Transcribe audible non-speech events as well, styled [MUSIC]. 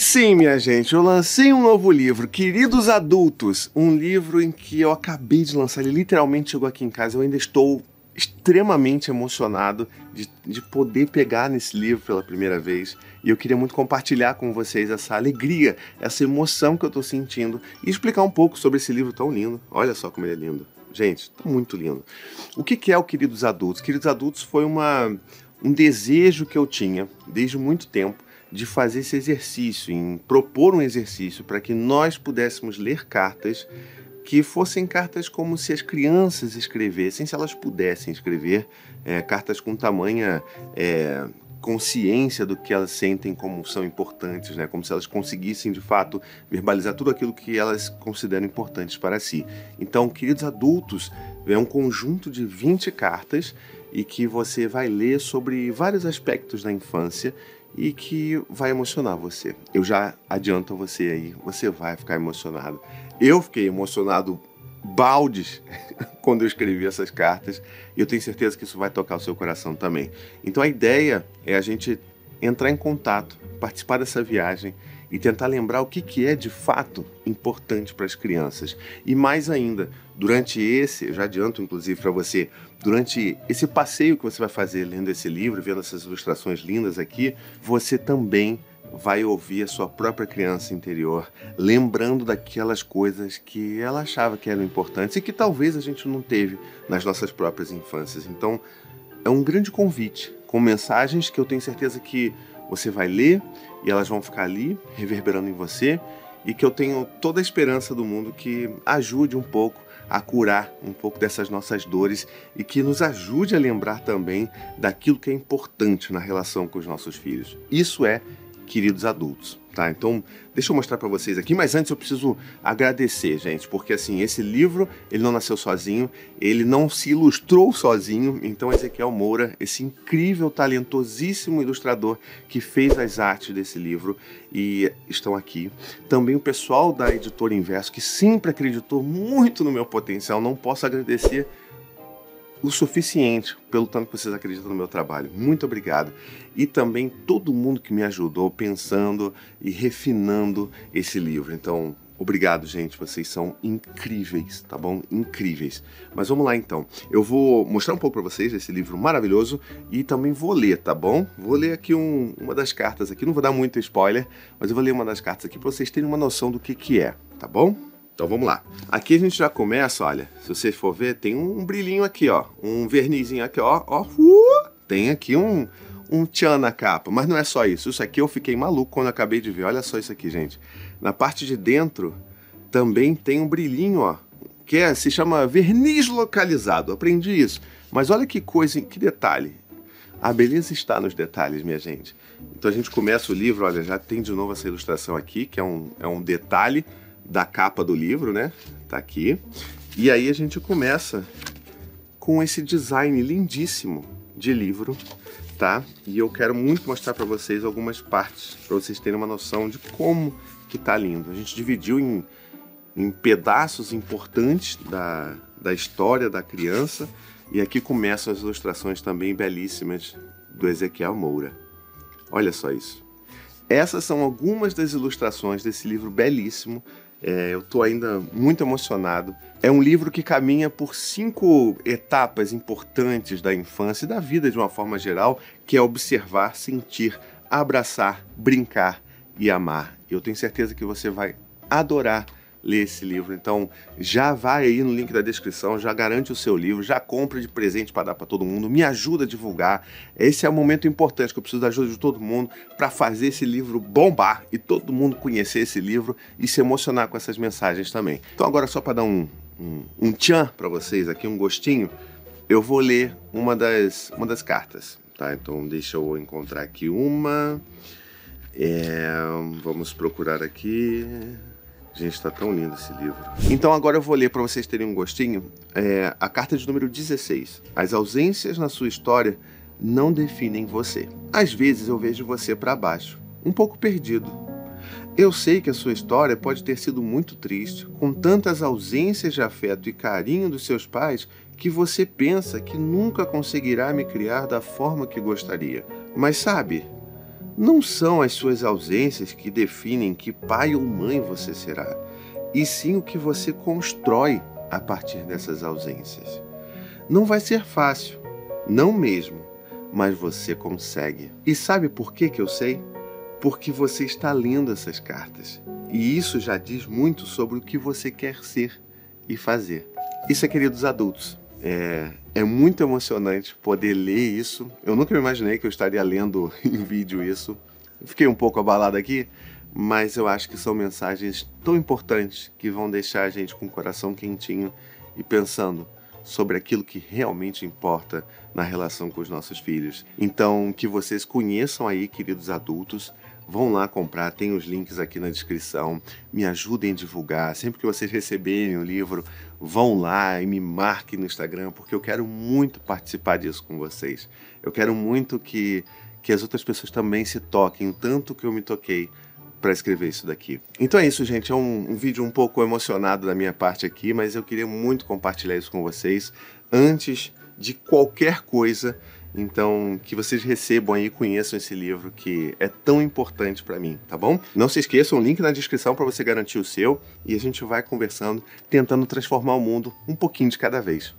Sim, minha gente, eu lancei um novo livro, Queridos Adultos, um livro em que eu acabei de lançar, ele literalmente chegou aqui em casa, eu ainda estou extremamente emocionado de, de poder pegar nesse livro pela primeira vez e eu queria muito compartilhar com vocês essa alegria, essa emoção que eu estou sentindo e explicar um pouco sobre esse livro tão lindo. Olha só como ele é lindo. Gente, tá muito lindo. O que, que é o Queridos Adultos? Queridos Adultos foi uma, um desejo que eu tinha desde muito tempo de fazer esse exercício, em propor um exercício para que nós pudéssemos ler cartas que fossem cartas como se as crianças escrevessem, se elas pudessem escrever, é, cartas com tamanha é, consciência do que elas sentem como são importantes, né? como se elas conseguissem de fato verbalizar tudo aquilo que elas consideram importantes para si. Então, queridos adultos, é um conjunto de 20 cartas e que você vai ler sobre vários aspectos da infância e que vai emocionar você. Eu já adianto a você aí, você vai ficar emocionado. Eu fiquei emocionado baldes [LAUGHS] quando eu escrevi essas cartas e eu tenho certeza que isso vai tocar o seu coração também. Então a ideia é a gente entrar em contato, participar dessa viagem e tentar lembrar o que, que é de fato importante para as crianças. E mais ainda, durante esse, já adianto inclusive para você, durante esse passeio que você vai fazer lendo esse livro, vendo essas ilustrações lindas aqui, você também vai ouvir a sua própria criança interior, lembrando daquelas coisas que ela achava que eram importantes e que talvez a gente não teve nas nossas próprias infâncias. Então, é um grande convite, com mensagens que eu tenho certeza que você vai ler e elas vão ficar ali, reverberando em você, e que eu tenho toda a esperança do mundo que ajude um pouco a curar um pouco dessas nossas dores e que nos ajude a lembrar também daquilo que é importante na relação com os nossos filhos. Isso é queridos adultos, tá? Então, deixa eu mostrar para vocês aqui, mas antes eu preciso agradecer, gente, porque assim, esse livro, ele não nasceu sozinho, ele não se ilustrou sozinho, então Ezequiel Moura, esse incrível, talentosíssimo ilustrador que fez as artes desse livro e estão aqui. Também o pessoal da Editora Inverso, que sempre acreditou muito no meu potencial, não posso agradecer o suficiente pelo tanto que vocês acreditam no meu trabalho. Muito obrigado. E também todo mundo que me ajudou pensando e refinando esse livro. Então, obrigado, gente. Vocês são incríveis, tá bom? Incríveis. Mas vamos lá então. Eu vou mostrar um pouco para vocês esse livro maravilhoso e também vou ler, tá bom? Vou ler aqui um, uma das cartas aqui. Não vou dar muito spoiler, mas eu vou ler uma das cartas aqui para vocês terem uma noção do que que é, tá bom? Então vamos lá. Aqui a gente já começa, olha, se você for ver, tem um brilhinho aqui, ó, um vernizinho aqui, ó, ó, uh, tem aqui um um tchan na capa, mas não é só isso. Isso aqui eu fiquei maluco quando acabei de ver. Olha só isso aqui, gente. Na parte de dentro também tem um brilhinho, ó, que é, se chama verniz localizado. Aprendi isso. Mas olha que coisa, que detalhe. A beleza está nos detalhes, minha gente. Então a gente começa o livro, olha, já tem de novo essa ilustração aqui, que é um, é um detalhe da capa do livro, né? Tá aqui. E aí a gente começa com esse design lindíssimo de livro, tá? E eu quero muito mostrar para vocês algumas partes, para vocês terem uma noção de como que tá lindo. A gente dividiu em, em pedaços importantes da, da história da criança e aqui começam as ilustrações também belíssimas do Ezequiel Moura. Olha só isso. Essas são algumas das ilustrações desse livro belíssimo é, eu estou ainda muito emocionado. É um livro que caminha por cinco etapas importantes da infância e da vida de uma forma geral, que é observar, sentir, abraçar, brincar e amar. Eu tenho certeza que você vai adorar ler esse livro. Então, já vai aí no link da descrição, já garante o seu livro, já compra de presente para dar para todo mundo, me ajuda a divulgar. Esse é o momento importante que eu preciso da ajuda de todo mundo para fazer esse livro bombar e todo mundo conhecer esse livro e se emocionar com essas mensagens também. Então, agora só para dar um, um, um tchan para vocês aqui, um gostinho, eu vou ler uma das, uma das cartas. Tá, então deixa eu encontrar aqui uma. É, vamos procurar aqui. Gente, está tão lindo esse livro. Então agora eu vou ler para vocês terem um gostinho é, a carta de número 16. As ausências na sua história não definem você. Às vezes eu vejo você para baixo, um pouco perdido. Eu sei que a sua história pode ter sido muito triste, com tantas ausências de afeto e carinho dos seus pais que você pensa que nunca conseguirá me criar da forma que gostaria. Mas sabe, Não são as suas ausências que definem que pai ou mãe você será, e sim o que você constrói a partir dessas ausências. Não vai ser fácil, não mesmo, mas você consegue. E sabe por que, que eu sei? Porque você está lendo essas cartas. E isso já diz muito sobre o que você quer ser e fazer. Isso é, queridos adultos. É, é muito emocionante poder ler isso. Eu nunca me imaginei que eu estaria lendo [LAUGHS] em vídeo isso. Fiquei um pouco abalado aqui, mas eu acho que são mensagens tão importantes que vão deixar a gente com o coração quentinho e pensando sobre aquilo que realmente importa na relação com os nossos filhos. Então, que vocês conheçam aí, queridos adultos, Vão lá comprar, tem os links aqui na descrição. Me ajudem a divulgar. Sempre que vocês receberem o livro, vão lá e me marquem no Instagram, porque eu quero muito participar disso com vocês. Eu quero muito que, que as outras pessoas também se toquem, o tanto que eu me toquei para escrever isso daqui. Então é isso, gente. É um, um vídeo um pouco emocionado da minha parte aqui, mas eu queria muito compartilhar isso com vocês antes de qualquer coisa então, que vocês recebam aí e conheçam esse livro que é tão importante para mim, tá bom? Não se esqueçam, o link na descrição para você garantir o seu e a gente vai conversando, tentando transformar o mundo um pouquinho de cada vez.